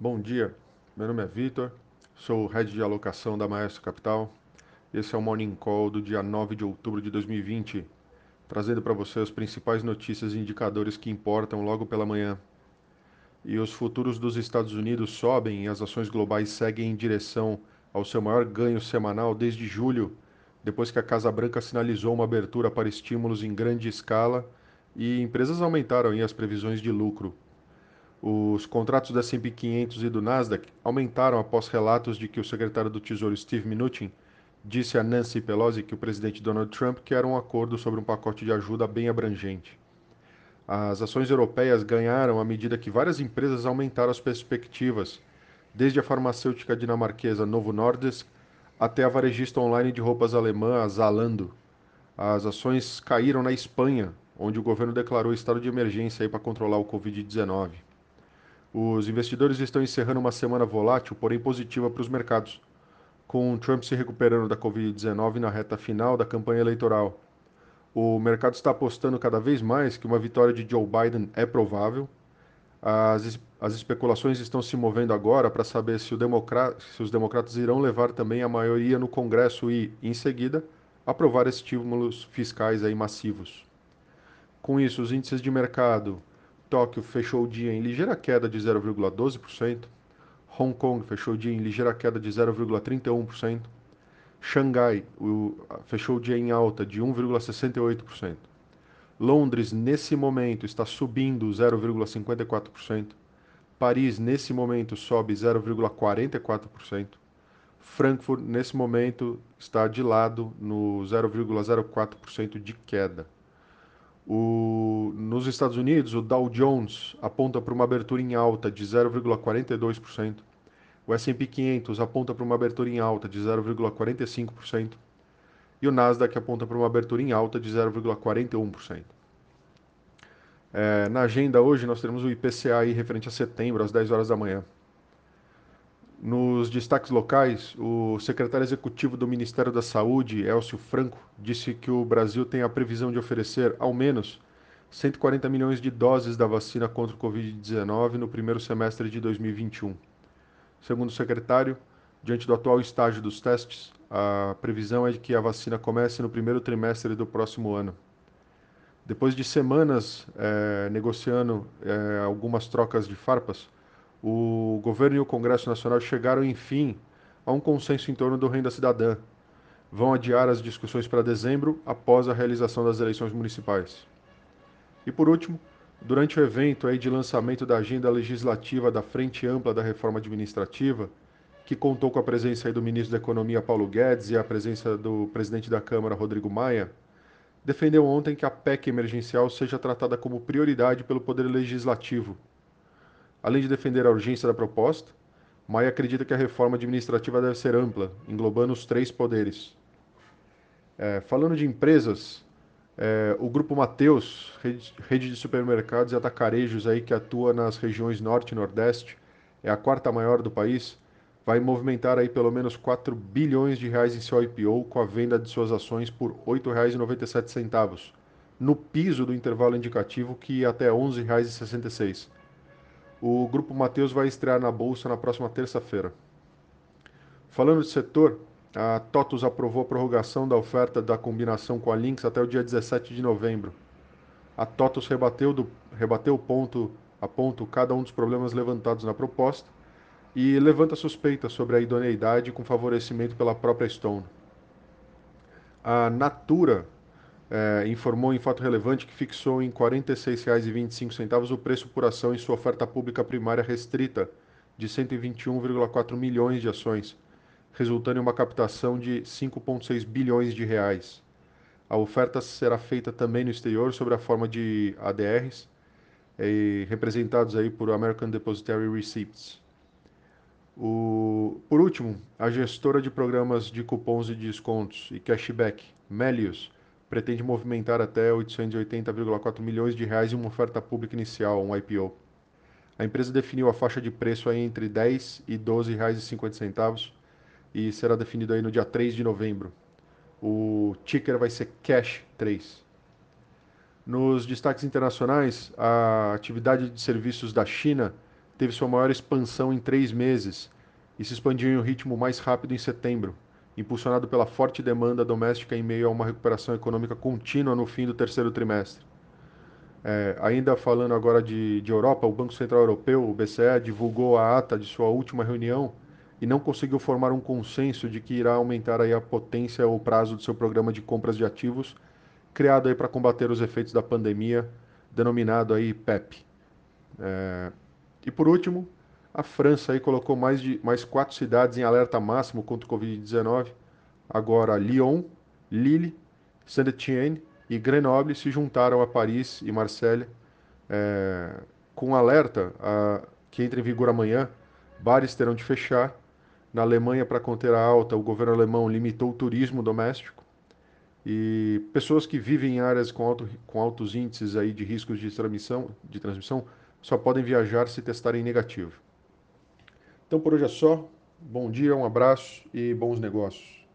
Bom dia, meu nome é Vitor, sou o Head de Alocação da Maestro Capital. Esse é o Morning Call do dia 9 de outubro de 2020, trazendo para você as principais notícias e indicadores que importam logo pela manhã. E os futuros dos Estados Unidos sobem e as ações globais seguem em direção ao seu maior ganho semanal desde julho, depois que a Casa Branca sinalizou uma abertura para estímulos em grande escala e empresas aumentaram as previsões de lucro. Os contratos da S&P 500 e do Nasdaq aumentaram após relatos de que o secretário do Tesouro Steve Mnuchin disse a Nancy Pelosi que o presidente Donald Trump quer um acordo sobre um pacote de ajuda bem abrangente. As ações europeias ganharam à medida que várias empresas aumentaram as perspectivas, desde a farmacêutica dinamarquesa Novo Nordisk até a varejista online de roupas alemã Zalando. As ações caíram na Espanha, onde o governo declarou estado de emergência para controlar o Covid-19. Os investidores estão encerrando uma semana volátil, porém positiva para os mercados, com Trump se recuperando da Covid-19 na reta final da campanha eleitoral. O mercado está apostando cada vez mais que uma vitória de Joe Biden é provável. As, as especulações estão se movendo agora para saber se, se os democratas irão levar também a maioria no Congresso e, em seguida, aprovar estímulos fiscais aí massivos. Com isso, os índices de mercado Tóquio fechou o dia em ligeira queda de 0,12%. Hong Kong fechou o dia em ligeira queda de 0,31%. Xangai o, fechou o dia em alta de 1,68%. Londres, nesse momento, está subindo 0,54%. Paris, nesse momento, sobe 0,44%. Frankfurt, nesse momento, está de lado no 0,04% de queda. O, nos Estados Unidos, o Dow Jones aponta para uma abertura em alta de 0,42%. O S&P 500 aponta para uma abertura em alta de 0,45%. E o Nasdaq aponta para uma abertura em alta de 0,41%. É, na agenda hoje nós teremos o IPCA aí referente a setembro, às 10 horas da manhã. Nos destaques locais, o secretário executivo do Ministério da Saúde, Elcio Franco, disse que o Brasil tem a previsão de oferecer, ao menos, 140 milhões de doses da vacina contra o Covid-19 no primeiro semestre de 2021. Segundo o secretário, diante do atual estágio dos testes, a previsão é de que a vacina comece no primeiro trimestre do próximo ano. Depois de semanas é, negociando é, algumas trocas de farpas, o governo e o Congresso Nacional chegaram, enfim, a um consenso em torno do Renda Cidadã. Vão adiar as discussões para dezembro, após a realização das eleições municipais. E por último, durante o evento aí de lançamento da agenda legislativa da Frente Ampla da Reforma Administrativa, que contou com a presença do ministro da Economia Paulo Guedes e a presença do presidente da Câmara Rodrigo Maia, defendeu ontem que a PEC emergencial seja tratada como prioridade pelo Poder Legislativo Além de defender a urgência da proposta, Maia acredita que a reforma administrativa deve ser ampla, englobando os três poderes. É, falando de empresas, é, o Grupo Mateus, rede, de supermercados e atacarejos aí que atua nas regiões Norte e Nordeste, é a quarta maior do país, vai movimentar aí pelo menos 4 bilhões de reais em seu IPO com a venda de suas ações por R$ 8,97, no piso do intervalo indicativo que ia até R$ 11,66 o Grupo Mateus vai estrear na Bolsa na próxima terça-feira. Falando de setor, a TOTUS aprovou a prorrogação da oferta da combinação com a Lynx até o dia 17 de novembro. A TOTUS rebateu, do, rebateu ponto a ponto cada um dos problemas levantados na proposta e levanta suspeitas sobre a idoneidade com favorecimento pela própria Stone. A Natura é, informou em fato relevante que fixou em R$ 46,25 o preço por ação em sua oferta pública primária restrita de 121,4 milhões de ações, resultando em uma captação de 5,6 bilhões de reais. A oferta será feita também no exterior sob a forma de ADRs, eh, representados aí por American Depositary Receipts. O, por último, a gestora de programas de cupons de descontos e cashback, Melius, pretende movimentar até 880,4 milhões de reais em uma oferta pública inicial, um IPO. A empresa definiu a faixa de preço aí entre R$ 10 e R$ 12,50 e será definido aí no dia 3 de novembro. O ticker vai ser Cash 3. Nos destaques internacionais, a atividade de serviços da China teve sua maior expansão em três meses e se expandiu em um ritmo mais rápido em setembro, impulsionado pela forte demanda doméstica em meio a uma recuperação econômica contínua no fim do terceiro trimestre. É, ainda falando agora de, de Europa, o Banco Central Europeu, o BCE, divulgou a ata de sua última reunião e não conseguiu formar um consenso de que irá aumentar aí a potência ou prazo do seu programa de compras de ativos, criado aí para combater os efeitos da pandemia, denominado aí PEP. É... E por último, a França aí colocou mais de mais quatro cidades em alerta máximo contra o Covid-19. Agora Lyon, Lille, Saint-Étienne e Grenoble se juntaram a Paris e Marselha é, com alerta a, que entra em vigor amanhã. Bares terão de fechar. Na Alemanha, para conter a alta, o governo alemão limitou o turismo doméstico. E pessoas que vivem em áreas com, alto, com altos índices aí de riscos de transmissão, de transmissão só podem viajar se testarem negativo. Então por hoje é só. Bom dia, um abraço e bons negócios.